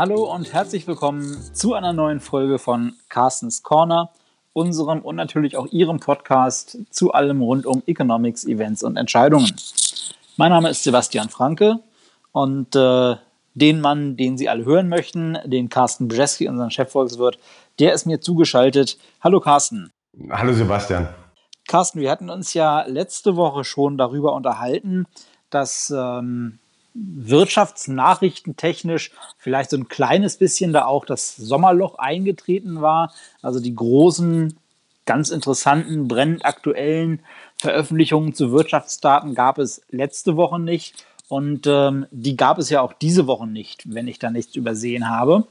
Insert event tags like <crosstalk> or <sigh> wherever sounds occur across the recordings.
Hallo und herzlich willkommen zu einer neuen Folge von Carstens Corner, unserem und natürlich auch Ihrem Podcast zu allem rund um Economics, Events und Entscheidungen. Mein Name ist Sebastian Franke und äh, den Mann, den Sie alle hören möchten, den Carsten Brzeski, unseren Chefvolkswirt, der ist mir zugeschaltet. Hallo Carsten. Hallo Sebastian. Carsten, wir hatten uns ja letzte Woche schon darüber unterhalten, dass ähm, wirtschaftsnachrichtentechnisch vielleicht so ein kleines bisschen da auch das Sommerloch eingetreten war. Also die großen, ganz interessanten, brennend aktuellen Veröffentlichungen zu Wirtschaftsdaten gab es letzte Woche nicht. Und ähm, die gab es ja auch diese Woche nicht, wenn ich da nichts übersehen habe.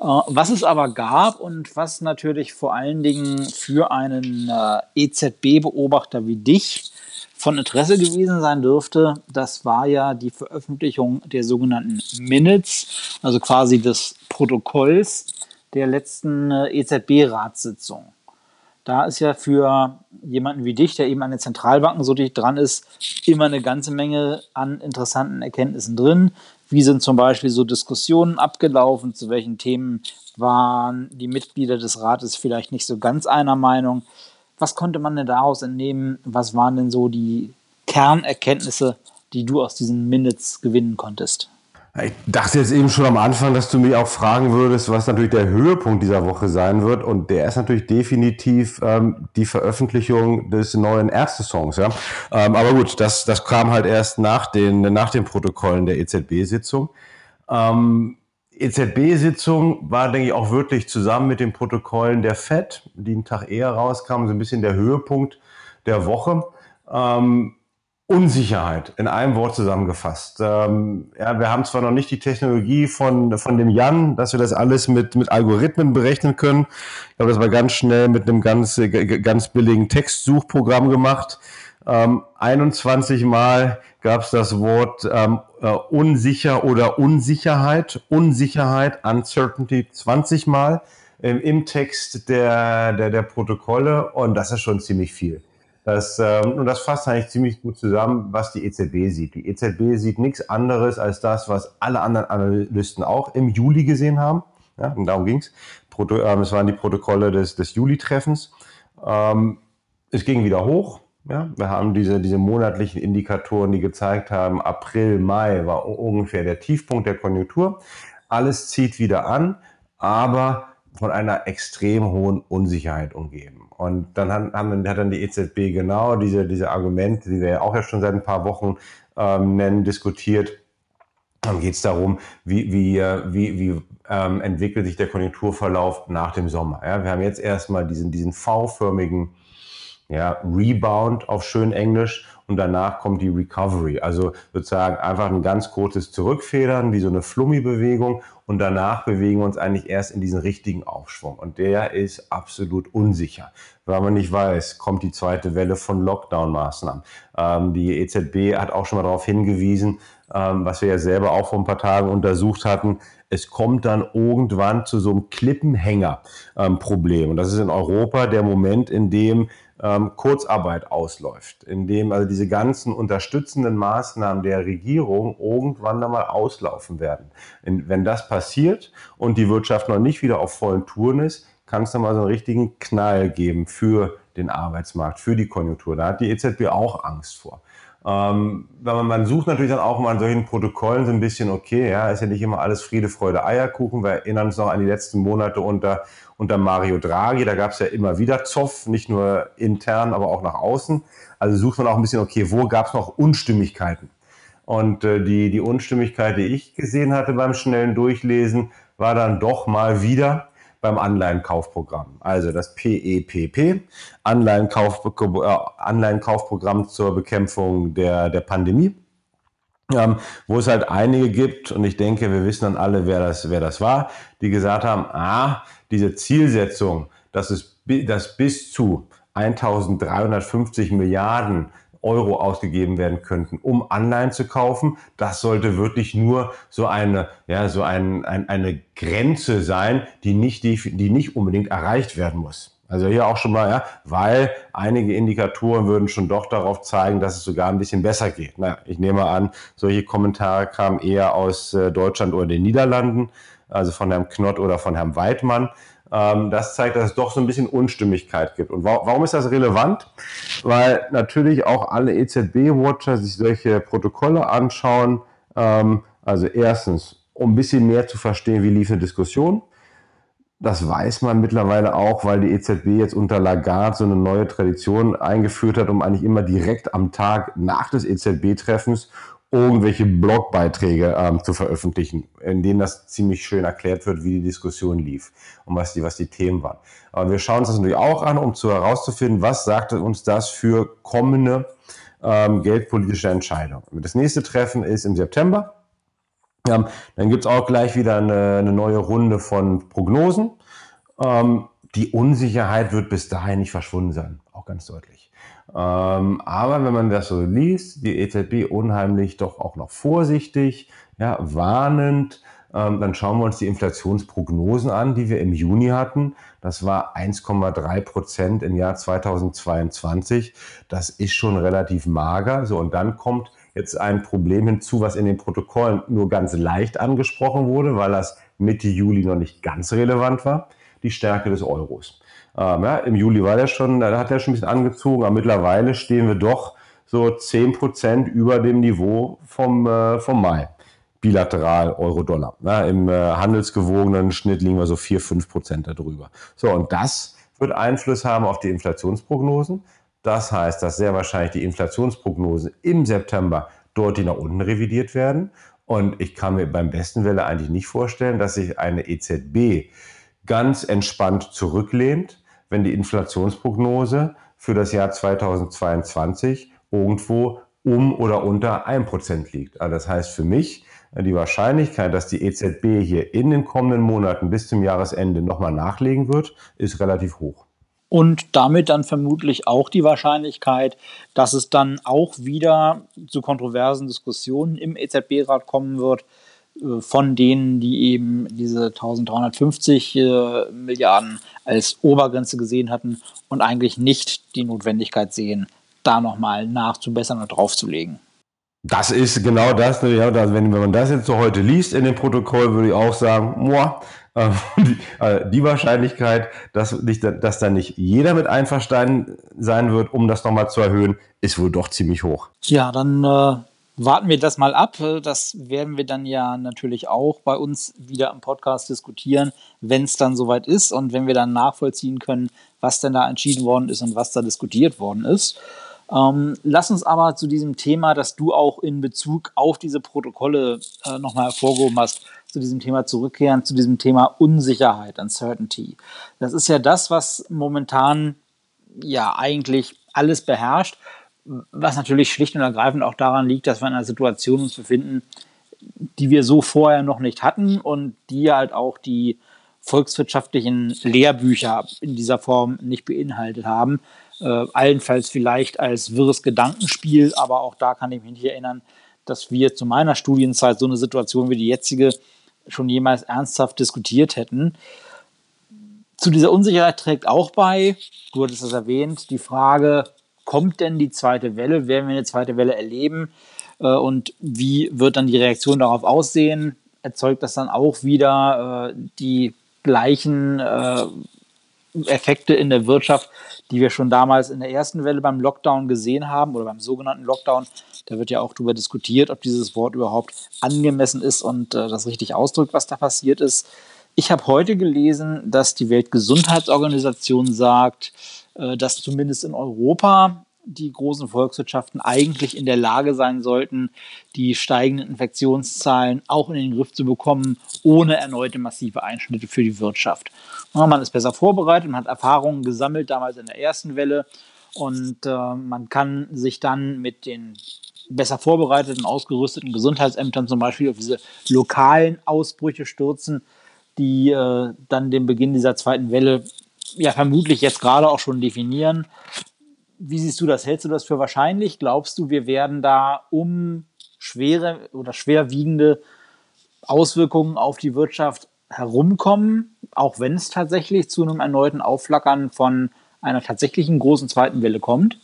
Äh, was es aber gab und was natürlich vor allen Dingen für einen äh, EZB-Beobachter wie dich von Interesse gewesen sein dürfte, das war ja die Veröffentlichung der sogenannten Minutes, also quasi des Protokolls der letzten äh, EZB-Ratssitzung. Da ist ja für jemanden wie dich, der eben an den Zentralbanken so dicht dran ist, immer eine ganze Menge an interessanten Erkenntnissen drin. Wie sind zum Beispiel so Diskussionen abgelaufen? Zu welchen Themen waren die Mitglieder des Rates vielleicht nicht so ganz einer Meinung? Was konnte man denn daraus entnehmen? Was waren denn so die Kernerkenntnisse, die du aus diesen Minutes gewinnen konntest? Ich dachte jetzt eben schon am Anfang, dass du mich auch fragen würdest, was natürlich der Höhepunkt dieser Woche sein wird. Und der ist natürlich definitiv ähm, die Veröffentlichung des neuen Ärzte-Songs. Ja? Ähm, aber gut, das, das kam halt erst nach den, nach den Protokollen der EZB-Sitzung. Ähm, EZB-Sitzung war, denke ich, auch wirklich zusammen mit den Protokollen der FED, die einen Tag eher rauskamen, so ein bisschen der Höhepunkt der Woche. Ähm, Unsicherheit in einem Wort zusammengefasst. Ähm, ja, wir haben zwar noch nicht die Technologie von, von dem Jan, dass wir das alles mit, mit Algorithmen berechnen können. Ich habe das mal ganz schnell mit einem ganz, ganz billigen Textsuchprogramm gemacht. Ähm, 21 Mal gab es das Wort ähm, äh, unsicher oder Unsicherheit. Unsicherheit, Uncertainty 20 Mal ähm, im Text der, der, der Protokolle und das ist schon ziemlich viel. Das, ähm, und das fasst eigentlich ziemlich gut zusammen, was die EZB sieht. Die EZB sieht nichts anderes als das, was alle anderen Analysten auch im Juli gesehen haben. Ja, und darum ging es. Ähm, es waren die Protokolle des, des Juli-Treffens. Ähm, es ging wieder hoch. Ja, wir haben diese, diese monatlichen Indikatoren, die gezeigt haben, April, Mai war ungefähr der Tiefpunkt der Konjunktur. Alles zieht wieder an, aber von einer extrem hohen Unsicherheit umgeben. Und dann haben, hat dann die EZB genau diese, diese Argumente, die wir ja auch ja schon seit ein paar Wochen ähm, nennen, diskutiert. Dann geht es darum, wie, wie, äh, wie, wie ähm, entwickelt sich der Konjunkturverlauf nach dem Sommer. Ja, wir haben jetzt erstmal diesen, diesen V-förmigen ja, Rebound auf schön Englisch und danach kommt die Recovery. Also sozusagen einfach ein ganz kurzes Zurückfedern, wie so eine Flummi-Bewegung und danach bewegen wir uns eigentlich erst in diesen richtigen Aufschwung. Und der ist absolut unsicher, weil man nicht weiß, kommt die zweite Welle von Lockdown-Maßnahmen. Ähm, die EZB hat auch schon mal darauf hingewiesen, ähm, was wir ja selber auch vor ein paar Tagen untersucht hatten, es kommt dann irgendwann zu so einem Klippenhänger-Problem. Ähm, und das ist in Europa der Moment, in dem ähm, Kurzarbeit ausläuft, in dem also diese ganzen unterstützenden Maßnahmen der Regierung irgendwann einmal auslaufen werden. In, wenn das passiert und die Wirtschaft noch nicht wieder auf vollen Touren ist, kann es dann mal so einen richtigen Knall geben für den Arbeitsmarkt, für die Konjunktur. Da hat die EZB auch Angst vor. Ähm, man, man sucht natürlich dann auch mal an solchen Protokollen so ein bisschen, okay, ja, ist ja nicht immer alles Friede, Freude, Eierkuchen. Wir erinnern uns noch an die letzten Monate unter, unter Mario Draghi. Da gab es ja immer wieder Zoff, nicht nur intern, aber auch nach außen. Also sucht man auch ein bisschen, okay, wo gab es noch Unstimmigkeiten? Und äh, die, die Unstimmigkeit, die ich gesehen hatte beim schnellen Durchlesen, war dann doch mal wieder, beim Anleihenkaufprogramm. Also das PEPP, e Anleihenkauf, äh, Anleihenkaufprogramm zur Bekämpfung der, der Pandemie. Ähm, wo es halt einige gibt, und ich denke, wir wissen dann alle, wer das, wer das war, die gesagt haben, ah, diese Zielsetzung, dass es dass bis zu 1350 Milliarden Euro ausgegeben werden könnten, um Anleihen zu kaufen. Das sollte wirklich nur so eine, ja, so ein, ein, eine Grenze sein, die nicht, die, die nicht unbedingt erreicht werden muss. Also hier auch schon mal, ja, weil einige Indikatoren würden schon doch darauf zeigen, dass es sogar ein bisschen besser geht. Naja, ich nehme an, solche Kommentare kamen eher aus äh, Deutschland oder den Niederlanden, also von Herrn Knott oder von Herrn Weidmann. Ähm, das zeigt, dass es doch so ein bisschen Unstimmigkeit gibt. Und wa warum ist das relevant? Weil natürlich auch alle EZB-Watcher sich solche Protokolle anschauen. Ähm, also erstens, um ein bisschen mehr zu verstehen, wie lief eine Diskussion. Das weiß man mittlerweile auch, weil die EZB jetzt unter Lagarde so eine neue Tradition eingeführt hat, um eigentlich immer direkt am Tag nach des EZB-Treffens irgendwelche Blogbeiträge ähm, zu veröffentlichen, in denen das ziemlich schön erklärt wird, wie die Diskussion lief und was die, was die Themen waren. Aber wir schauen uns das natürlich auch an, um zu herauszufinden, was sagt uns das für kommende ähm, geldpolitische Entscheidungen. Das nächste Treffen ist im September. Ähm, dann gibt es auch gleich wieder eine, eine, neue Runde von Prognosen. Ähm, die Unsicherheit wird bis dahin nicht verschwunden sein, auch ganz deutlich. Ähm, aber wenn man das so liest, die EZB unheimlich doch auch noch vorsichtig, ja, warnend, ähm, dann schauen wir uns die Inflationsprognosen an, die wir im Juni hatten. Das war 1,3 Prozent im Jahr 2022. Das ist schon relativ mager. So, und dann kommt jetzt ein Problem hinzu, was in den Protokollen nur ganz leicht angesprochen wurde, weil das Mitte Juli noch nicht ganz relevant war, die Stärke des Euros. Ähm, ja, Im Juli war der schon, da hat er schon ein bisschen angezogen, aber mittlerweile stehen wir doch so 10 Prozent über dem Niveau vom, äh, vom Mai. Bilateral Euro-Dollar. Ja, Im äh, handelsgewogenen Schnitt liegen wir so 4, 5 Prozent darüber. So, und das wird Einfluss haben auf die Inflationsprognosen. Das heißt, dass sehr wahrscheinlich die Inflationsprognosen im September deutlich nach unten revidiert werden. Und ich kann mir beim besten Welle eigentlich nicht vorstellen, dass sich eine EZB ganz entspannt zurücklehnt, wenn die Inflationsprognose für das Jahr 2022 irgendwo um oder unter 1% liegt. Also das heißt für mich, die Wahrscheinlichkeit, dass die EZB hier in den kommenden Monaten bis zum Jahresende nochmal nachlegen wird, ist relativ hoch und damit dann vermutlich auch die Wahrscheinlichkeit, dass es dann auch wieder zu kontroversen Diskussionen im EZB-Rat kommen wird, äh, von denen, die eben diese 1350 äh, Milliarden als Obergrenze gesehen hatten und eigentlich nicht die Notwendigkeit sehen, da nochmal nachzubessern und draufzulegen. Das ist genau das. Ja, wenn, wenn man das jetzt so heute liest in dem Protokoll, würde ich auch sagen, boah, <laughs> äh, die, äh, die, Wahrscheinlichkeit, dass, nicht, dass da nicht jeder mit einverstanden sein wird, um das nochmal zu erhöhen, ist wohl doch ziemlich hoch. Ja, dann äh, warten wir das mal ab. Das werden wir dann ja natürlich auch bei uns wieder im Podcast diskutieren, wenn es dann soweit ist und wenn wir dann nachvollziehen können, was denn da entschieden worden ist und was da diskutiert worden ist. Ähm, lass uns aber zu diesem Thema, das du auch in Bezug auf diese Protokolle äh, nochmal hervorgehoben hast, zu diesem Thema zurückkehren, zu diesem Thema Unsicherheit, Uncertainty. Das ist ja das, was momentan ja eigentlich alles beherrscht, was natürlich schlicht und ergreifend auch daran liegt, dass wir in einer Situation uns befinden, die wir so vorher noch nicht hatten und die halt auch die volkswirtschaftlichen Lehrbücher in dieser Form nicht beinhaltet haben. Äh, allenfalls vielleicht als wirres Gedankenspiel, aber auch da kann ich mich nicht erinnern, dass wir zu meiner Studienzeit so eine Situation wie die jetzige schon jemals ernsthaft diskutiert hätten. Zu dieser Unsicherheit trägt auch bei, du hattest es erwähnt, die Frage, kommt denn die zweite Welle? Werden wir eine zweite Welle erleben? Äh, und wie wird dann die Reaktion darauf aussehen? Erzeugt das dann auch wieder äh, die gleichen äh, Effekte in der Wirtschaft, die wir schon damals in der ersten Welle beim Lockdown gesehen haben oder beim sogenannten Lockdown. Da wird ja auch darüber diskutiert, ob dieses Wort überhaupt angemessen ist und äh, das richtig ausdrückt, was da passiert ist. Ich habe heute gelesen, dass die Weltgesundheitsorganisation sagt, dass zumindest in Europa die großen Volkswirtschaften eigentlich in der Lage sein sollten, die steigenden Infektionszahlen auch in den Griff zu bekommen, ohne erneute massive Einschnitte für die Wirtschaft. Man ist besser vorbereitet, man hat Erfahrungen gesammelt, damals in der ersten Welle, und äh, man kann sich dann mit den besser vorbereiteten, ausgerüsteten Gesundheitsämtern zum Beispiel auf diese lokalen Ausbrüche stürzen, die äh, dann den Beginn dieser zweiten Welle ja vermutlich jetzt gerade auch schon definieren. Wie siehst du das? Hältst du das für wahrscheinlich? Glaubst du, wir werden da um schwere oder schwerwiegende Auswirkungen auf die Wirtschaft herumkommen, auch wenn es tatsächlich zu einem erneuten Aufflackern von einer tatsächlichen großen zweiten Welle kommt?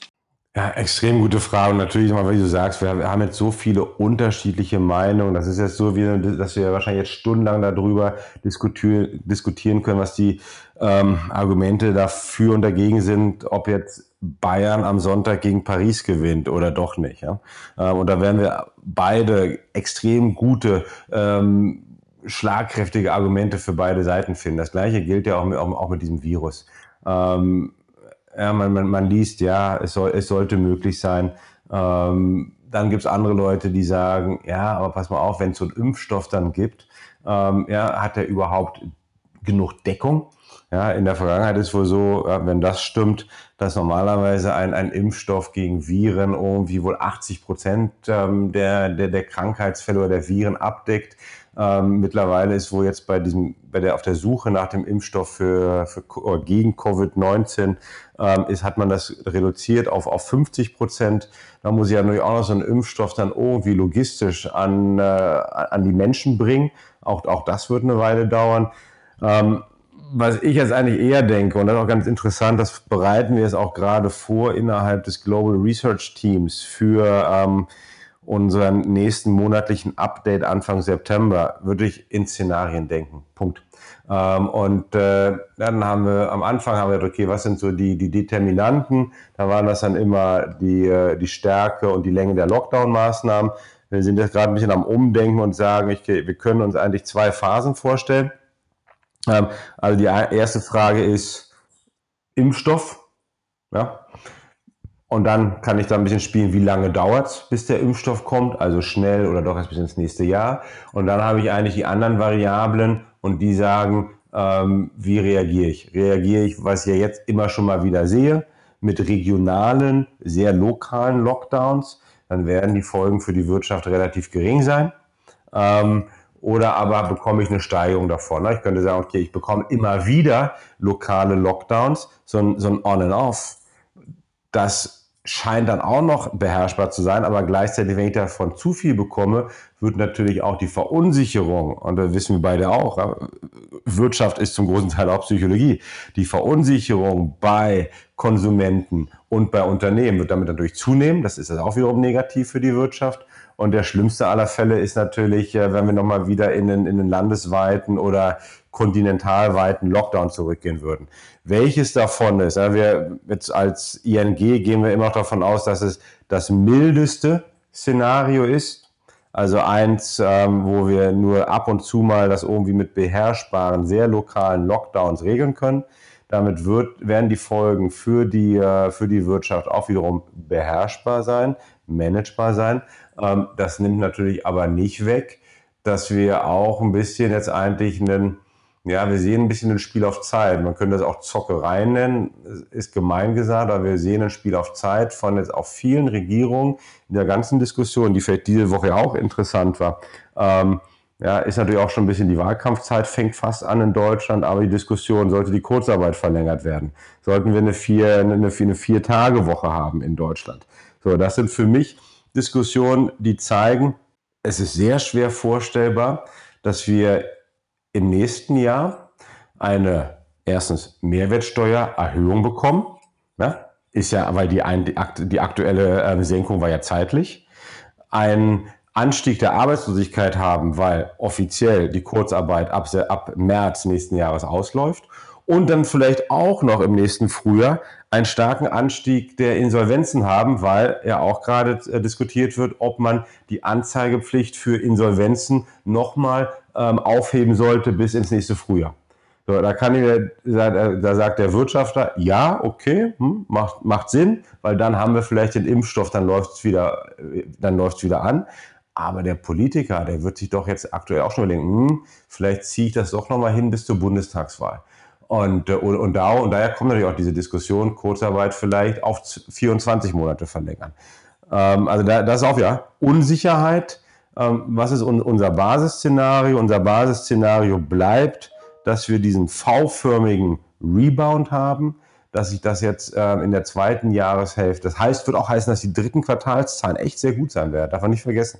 Ja, extrem gute Frage. Und natürlich, wie du sagst, wir haben jetzt so viele unterschiedliche Meinungen. Das ist jetzt so, wie, dass wir wahrscheinlich jetzt stundenlang darüber diskutieren, können, was die ähm, Argumente dafür und dagegen sind, ob jetzt Bayern am Sonntag gegen Paris gewinnt oder doch nicht. Ja? Ähm, und da werden wir beide extrem gute, ähm, schlagkräftige Argumente für beide Seiten finden. Das gleiche gilt ja auch mit, auch mit diesem Virus. Ähm, ja, man, man, man liest, ja, es, soll, es sollte möglich sein. Ähm, dann gibt es andere Leute, die sagen, ja, aber pass mal auf, wenn es so einen Impfstoff dann gibt, ähm, ja, hat er überhaupt genug Deckung? Ja, in der Vergangenheit ist wohl so, wenn das stimmt, dass normalerweise ein, ein Impfstoff gegen Viren irgendwie wohl 80 Prozent ähm, der, der, der Krankheitsfälle oder der Viren abdeckt. Ähm, mittlerweile ist wohl jetzt bei diesem, bei der auf der Suche nach dem Impfstoff für, für gegen Covid-19 ähm, ist, hat man das reduziert auf, auf 50 Prozent. Da muss ich ja natürlich auch noch so einen Impfstoff dann irgendwie logistisch an, äh, an die Menschen bringen. Auch, auch das wird eine Weile dauern. Ähm, was ich jetzt eigentlich eher denke, und das ist auch ganz interessant, das bereiten wir jetzt auch gerade vor innerhalb des Global Research Teams für ähm, unseren nächsten monatlichen Update Anfang September, würde ich in Szenarien denken. Punkt. Ähm, und äh, dann haben wir am Anfang haben wir gedacht, okay, was sind so die, die Determinanten? Da waren das dann immer die, äh, die Stärke und die Länge der Lockdown-Maßnahmen. Wir sind jetzt gerade ein bisschen am Umdenken und sagen, ich, wir können uns eigentlich zwei Phasen vorstellen. Ähm, also die erste Frage ist Impfstoff. Ja, und dann kann ich da ein bisschen spielen, wie lange dauert es, bis der Impfstoff kommt, also schnell oder doch erst bis ins nächste Jahr. Und dann habe ich eigentlich die anderen Variablen und die sagen, ähm, wie reagiere ich? Reagiere ich, was ich ja jetzt immer schon mal wieder sehe, mit regionalen, sehr lokalen Lockdowns, dann werden die Folgen für die Wirtschaft relativ gering sein. Ähm, oder aber bekomme ich eine Steigerung davon. Ich könnte sagen, okay, ich bekomme immer wieder lokale Lockdowns, so ein, so ein On and Off. Das scheint dann auch noch beherrschbar zu sein, aber gleichzeitig, wenn ich davon zu viel bekomme, wird natürlich auch die Verunsicherung, und da wissen wir beide auch, Wirtschaft ist zum großen Teil auch Psychologie, die Verunsicherung bei Konsumenten und bei Unternehmen wird damit natürlich zunehmen. Das ist auch wiederum negativ für die Wirtschaft. Und der schlimmste aller Fälle ist natürlich, äh, wenn wir nochmal wieder in den, in den landesweiten oder kontinentalweiten Lockdown zurückgehen würden. Welches davon ist, ja, wir jetzt als ING gehen wir immer davon aus, dass es das mildeste Szenario ist. Also eins, ähm, wo wir nur ab und zu mal das irgendwie mit beherrschbaren, sehr lokalen Lockdowns regeln können. Damit wird, werden die Folgen für die, äh, für die Wirtschaft auch wiederum beherrschbar sein, managebar sein. Ähm, das nimmt natürlich aber nicht weg, dass wir auch ein bisschen jetzt eigentlich einen ja, wir sehen ein bisschen ein Spiel auf Zeit. Man könnte das auch Zockerei nennen, ist gemein gesagt, aber wir sehen ein Spiel auf Zeit von jetzt auch vielen Regierungen in der ganzen Diskussion, die vielleicht diese Woche auch interessant war. Ähm, ja, ist natürlich auch schon ein bisschen die Wahlkampfzeit, fängt fast an in Deutschland, aber die Diskussion, sollte die Kurzarbeit verlängert werden? Sollten wir eine vier, eine, eine vier Tage Woche haben in Deutschland? So, das sind für mich Diskussionen, die zeigen, es ist sehr schwer vorstellbar, dass wir im nächsten Jahr eine erstens Mehrwertsteuererhöhung bekommen. Ja, ist ja, weil die, die, die aktuelle äh, Senkung war ja zeitlich. Ein Anstieg der Arbeitslosigkeit haben, weil offiziell die Kurzarbeit ab, ab März nächsten Jahres ausläuft. Und dann vielleicht auch noch im nächsten Frühjahr einen starken Anstieg der Insolvenzen haben, weil ja auch gerade äh, diskutiert wird, ob man die Anzeigepflicht für Insolvenzen nochmal ähm, aufheben sollte bis ins nächste Frühjahr. So, da kann ich, da sagt der Wirtschafter, ja, okay, hm, macht, macht Sinn, weil dann haben wir vielleicht den Impfstoff, dann läuft es wieder, dann läuft's wieder an. Aber der Politiker, der wird sich doch jetzt aktuell auch schon überlegen, hm, vielleicht ziehe ich das doch nochmal hin bis zur Bundestagswahl. Und, äh, und, und, da, und daher kommt natürlich auch diese Diskussion, Kurzarbeit vielleicht auf 24 Monate verlängern. Ähm, also da, das ist auch ja Unsicherheit, was ist unser Basisszenario? Unser Basisszenario bleibt, dass wir diesen V-förmigen Rebound haben, dass sich das jetzt äh, in der zweiten Jahreshälfte, das heißt, wird auch heißen, dass die dritten Quartalszahlen echt sehr gut sein werden, darf man nicht vergessen.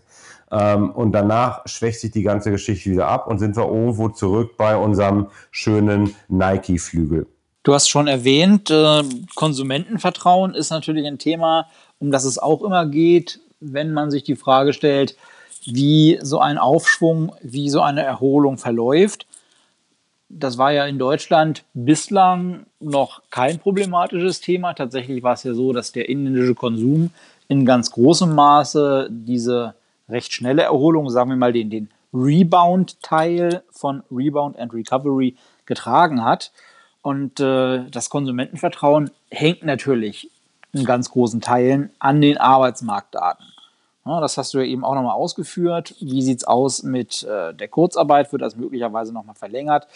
Ähm, und danach schwächt sich die ganze Geschichte wieder ab und sind wir irgendwo zurück bei unserem schönen Nike-Flügel. Du hast schon erwähnt, äh, Konsumentenvertrauen ist natürlich ein Thema, um das es auch immer geht, wenn man sich die Frage stellt, wie so ein Aufschwung, wie so eine Erholung verläuft. Das war ja in Deutschland bislang noch kein problematisches Thema. Tatsächlich war es ja so, dass der inländische Konsum in ganz großem Maße diese recht schnelle Erholung, sagen wir mal den, den Rebound-Teil von Rebound and Recovery getragen hat. Und äh, das Konsumentenvertrauen hängt natürlich in ganz großen Teilen an den Arbeitsmarktdaten. Das hast du ja eben auch nochmal ausgeführt. Wie sieht es aus mit äh, der Kurzarbeit? Wird das möglicherweise nochmal verlängert?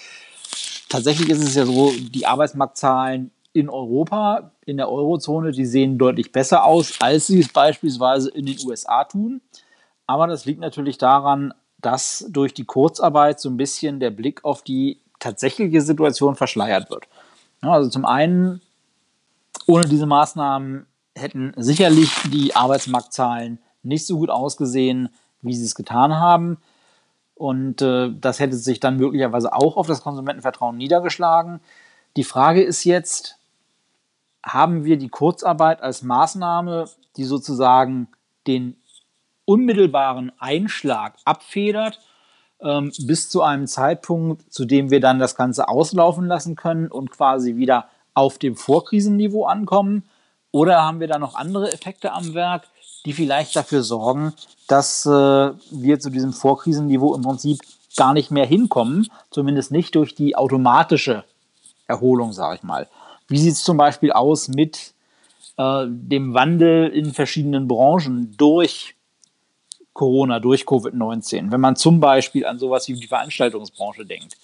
Tatsächlich ist es ja so, die Arbeitsmarktzahlen in Europa, in der Eurozone, die sehen deutlich besser aus, als sie es beispielsweise in den USA tun. Aber das liegt natürlich daran, dass durch die Kurzarbeit so ein bisschen der Blick auf die tatsächliche Situation verschleiert wird. Also zum einen, ohne diese Maßnahmen hätten sicherlich die Arbeitsmarktzahlen nicht so gut ausgesehen, wie sie es getan haben. Und äh, das hätte sich dann möglicherweise auch auf das Konsumentenvertrauen niedergeschlagen. Die Frage ist jetzt, haben wir die Kurzarbeit als Maßnahme, die sozusagen den unmittelbaren Einschlag abfedert, ähm, bis zu einem Zeitpunkt, zu dem wir dann das Ganze auslaufen lassen können und quasi wieder auf dem Vorkrisenniveau ankommen? Oder haben wir da noch andere Effekte am Werk, die vielleicht dafür sorgen, dass äh, wir zu diesem Vorkrisenniveau im Prinzip gar nicht mehr hinkommen, zumindest nicht durch die automatische Erholung, sage ich mal. Wie sieht es zum Beispiel aus mit äh, dem Wandel in verschiedenen Branchen durch Corona, durch Covid-19? Wenn man zum Beispiel an sowas wie die Veranstaltungsbranche denkt,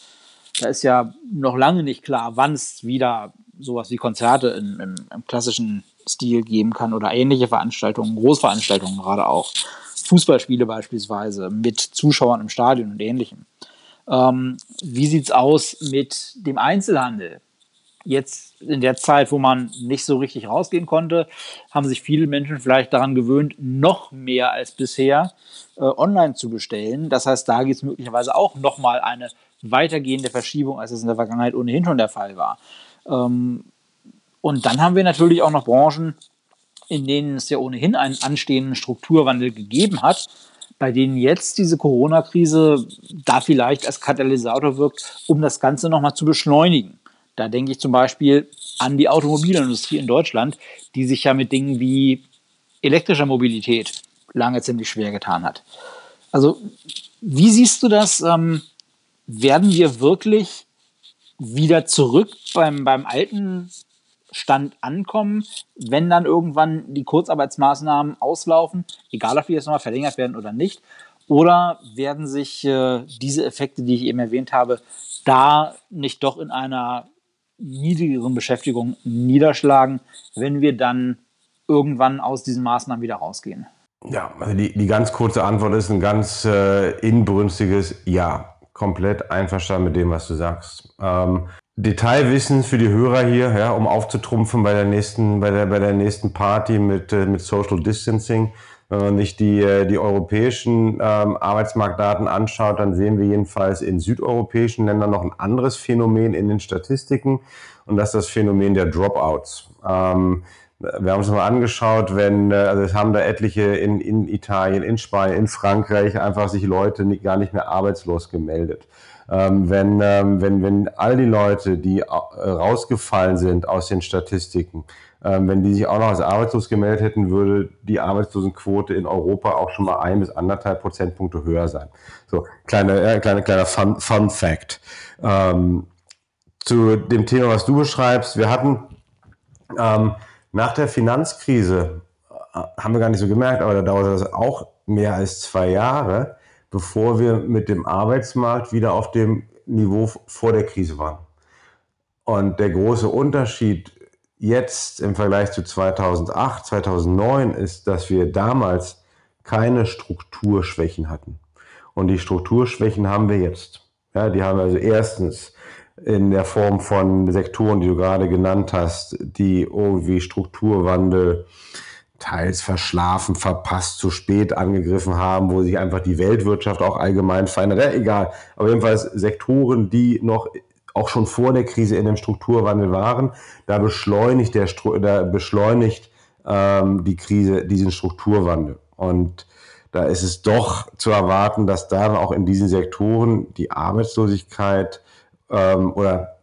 da ist ja noch lange nicht klar, wann es wieder sowas wie Konzerte im, im, im klassischen Stil geben kann oder ähnliche Veranstaltungen, Großveranstaltungen gerade auch. Fußballspiele beispielsweise mit Zuschauern im Stadion und ähnlichem. Ähm, wie sieht es aus mit dem Einzelhandel? Jetzt in der Zeit, wo man nicht so richtig rausgehen konnte, haben sich viele Menschen vielleicht daran gewöhnt, noch mehr als bisher äh, online zu bestellen. Das heißt, da gibt es möglicherweise auch nochmal eine weitergehende Verschiebung, als es in der Vergangenheit ohnehin schon der Fall war. Ähm, und dann haben wir natürlich auch noch Branchen, in denen es ja ohnehin einen anstehenden Strukturwandel gegeben hat, bei denen jetzt diese Corona-Krise da vielleicht als Katalysator wirkt, um das Ganze nochmal zu beschleunigen. Da denke ich zum Beispiel an die Automobilindustrie in Deutschland, die sich ja mit Dingen wie elektrischer Mobilität lange ziemlich schwer getan hat. Also, wie siehst du das? Ähm, werden wir wirklich wieder zurück beim, beim alten Stand ankommen, wenn dann irgendwann die Kurzarbeitsmaßnahmen auslaufen, egal ob die jetzt nochmal verlängert werden oder nicht? Oder werden sich äh, diese Effekte, die ich eben erwähnt habe, da nicht doch in einer niedrigeren Beschäftigung niederschlagen, wenn wir dann irgendwann aus diesen Maßnahmen wieder rausgehen? Ja, also die, die ganz kurze Antwort ist ein ganz äh, inbrünstiges Ja. Komplett einverstanden mit dem, was du sagst. Ähm, Detailwissen für die Hörer hier, ja, um aufzutrumpfen bei der nächsten, bei der, bei der nächsten Party mit, äh, mit Social Distancing. Wenn man sich die, äh, die europäischen ähm, Arbeitsmarktdaten anschaut, dann sehen wir jedenfalls in südeuropäischen Ländern noch ein anderes Phänomen in den Statistiken und das ist das Phänomen der Dropouts. Ähm, wir haben uns mal angeschaut, wenn, äh, also es haben da etliche in, in Italien, in Spanien, in Frankreich einfach sich Leute nicht, gar nicht mehr arbeitslos gemeldet ähm, wenn, ähm, wenn, wenn all die Leute, die äh, rausgefallen sind aus den Statistiken, ähm, wenn die sich auch noch als arbeitslos gemeldet hätten, würde die Arbeitslosenquote in Europa auch schon mal ein bis anderthalb Prozentpunkte höher sein. So, kleine, äh, kleine, kleiner Fun, Fun Fact. Ähm, zu dem Thema, was du beschreibst, wir hatten ähm, nach der Finanzkrise, äh, haben wir gar nicht so gemerkt, aber da dauerte das auch mehr als zwei Jahre, bevor wir mit dem Arbeitsmarkt wieder auf dem Niveau vor der Krise waren. Und der große Unterschied jetzt im Vergleich zu 2008, 2009 ist, dass wir damals keine Strukturschwächen hatten. Und die Strukturschwächen haben wir jetzt. Ja, die haben also erstens in der Form von Sektoren, die du gerade genannt hast, die irgendwie Strukturwandel teils verschlafen, verpasst, zu spät angegriffen haben, wo sich einfach die Weltwirtschaft auch allgemein verändert. Ja, egal. Aber jedenfalls Sektoren, die noch auch schon vor der Krise in dem Strukturwandel waren, da beschleunigt der da beschleunigt ähm, die Krise diesen Strukturwandel. Und da ist es doch zu erwarten, dass dann auch in diesen Sektoren die Arbeitslosigkeit ähm, oder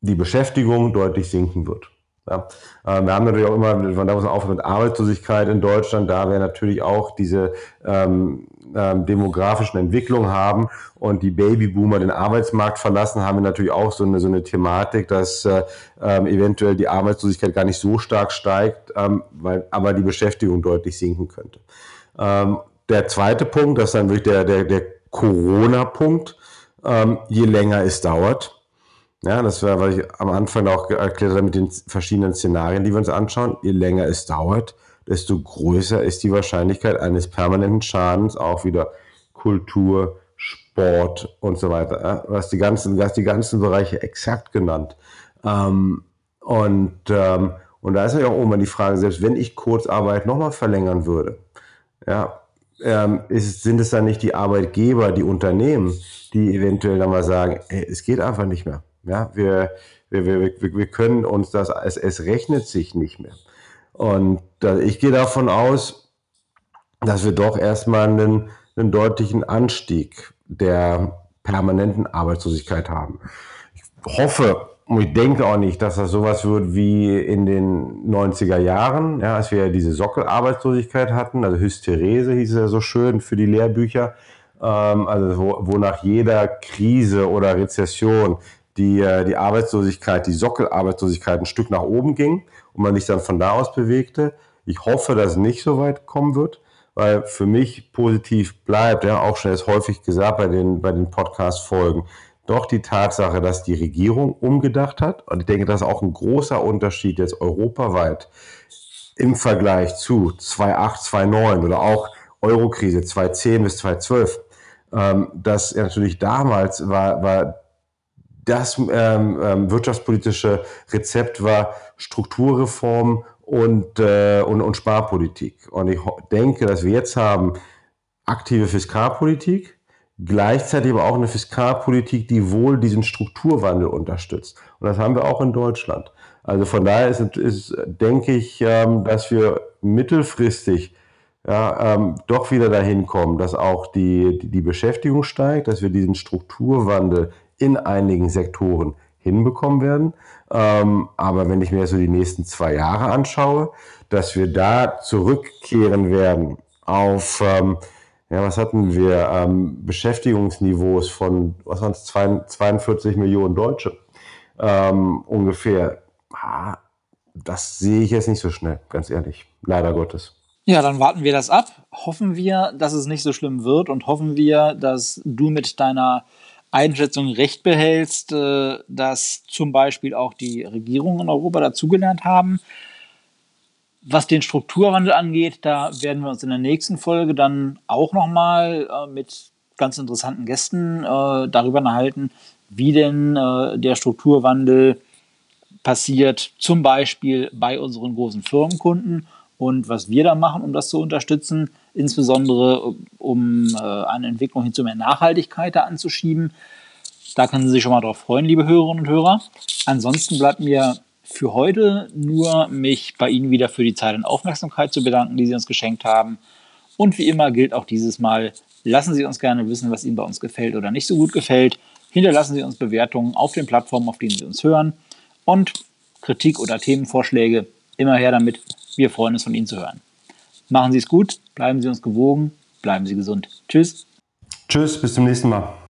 die Beschäftigung deutlich sinken wird. Ja. Ähm, wir haben natürlich auch immer, von da muss man aufhören mit Arbeitslosigkeit in Deutschland, da wir natürlich auch diese ähm, ähm, demografischen Entwicklungen haben und die Babyboomer den Arbeitsmarkt verlassen, haben wir natürlich auch so eine, so eine Thematik, dass äh, ähm, eventuell die Arbeitslosigkeit gar nicht so stark steigt, ähm, weil, aber die Beschäftigung deutlich sinken könnte. Ähm, der zweite Punkt, das ist dann wirklich der, der, der Corona-Punkt, ähm, je länger es dauert, ja, das war, was ich am Anfang auch erklärt habe mit den verschiedenen Szenarien, die wir uns anschauen. Je länger es dauert, desto größer ist die Wahrscheinlichkeit eines permanenten Schadens, auch wieder Kultur, Sport und so weiter. Du hast die ganzen, du hast die ganzen Bereiche exakt genannt. Ähm, und, ähm, und da ist ja auch immer die Frage, selbst wenn ich Kurzarbeit nochmal verlängern würde, ja, ähm, ist, sind es dann nicht die Arbeitgeber, die Unternehmen, die eventuell dann mal sagen, ey, es geht einfach nicht mehr. Ja, wir, wir, wir, wir können uns das, es, es rechnet sich nicht mehr. Und äh, ich gehe davon aus, dass wir doch erstmal einen, einen deutlichen Anstieg der permanenten Arbeitslosigkeit haben. Ich hoffe und ich denke auch nicht, dass das sowas wird wie in den 90er Jahren, ja, als wir ja diese Sockelarbeitslosigkeit hatten, also Hysterese hieß es ja so schön für die Lehrbücher, ähm, also wo, wo nach jeder Krise oder Rezession die, äh, die Arbeitslosigkeit, die Sockelarbeitslosigkeit ein Stück nach oben ging und man sich dann von da aus bewegte. Ich hoffe, dass es nicht so weit kommen wird, weil für mich positiv bleibt, ja, auch schon jetzt häufig gesagt bei den, bei den Podcast-Folgen, doch die Tatsache, dass die Regierung umgedacht hat. Und ich denke, das ist auch ein großer Unterschied jetzt europaweit im Vergleich zu 2008, 2009 oder auch Eurokrise 2010 bis 2012. Ähm, dass natürlich damals war, war das ähm, ähm, wirtschaftspolitische Rezept war Strukturreform und, äh, und, und Sparpolitik. Und ich denke, dass wir jetzt haben aktive Fiskalpolitik, gleichzeitig aber auch eine Fiskalpolitik, die wohl diesen Strukturwandel unterstützt. Und das haben wir auch in Deutschland. Also von daher ist, ist denke ich, ähm, dass wir mittelfristig ja, ähm, doch wieder dahin kommen, dass auch die, die, Beschäftigung steigt, dass wir diesen Strukturwandel in einigen Sektoren hinbekommen werden. Ähm, aber wenn ich mir so die nächsten zwei Jahre anschaue, dass wir da zurückkehren werden auf, ähm, ja, was hatten wir, ähm, Beschäftigungsniveaus von, was waren es, 42 Millionen Deutsche ähm, ungefähr. Ah, das sehe ich jetzt nicht so schnell, ganz ehrlich, leider Gottes. Ja, dann warten wir das ab. Hoffen wir, dass es nicht so schlimm wird und hoffen wir, dass du mit deiner Einschätzung recht behältst, äh, dass zum Beispiel auch die Regierungen in Europa dazugelernt haben. Was den Strukturwandel angeht, da werden wir uns in der nächsten Folge dann auch nochmal äh, mit ganz interessanten Gästen äh, darüber unterhalten, wie denn äh, der Strukturwandel passiert, zum Beispiel bei unseren großen Firmenkunden und was wir da machen, um das zu unterstützen, insbesondere um äh, eine Entwicklung hin zu mehr Nachhaltigkeit da anzuschieben. Da können Sie sich schon mal drauf freuen, liebe Hörerinnen und Hörer. Ansonsten bleibt mir für heute nur mich bei Ihnen wieder für die Zeit und Aufmerksamkeit zu bedanken, die Sie uns geschenkt haben. Und wie immer gilt auch dieses Mal, lassen Sie uns gerne wissen, was Ihnen bei uns gefällt oder nicht so gut gefällt. Hinterlassen Sie uns Bewertungen auf den Plattformen, auf denen Sie uns hören. Und Kritik oder Themenvorschläge immer her damit. Wir freuen uns von Ihnen zu hören. Machen Sie es gut, bleiben Sie uns gewogen, bleiben Sie gesund. Tschüss. Tschüss, bis zum nächsten Mal.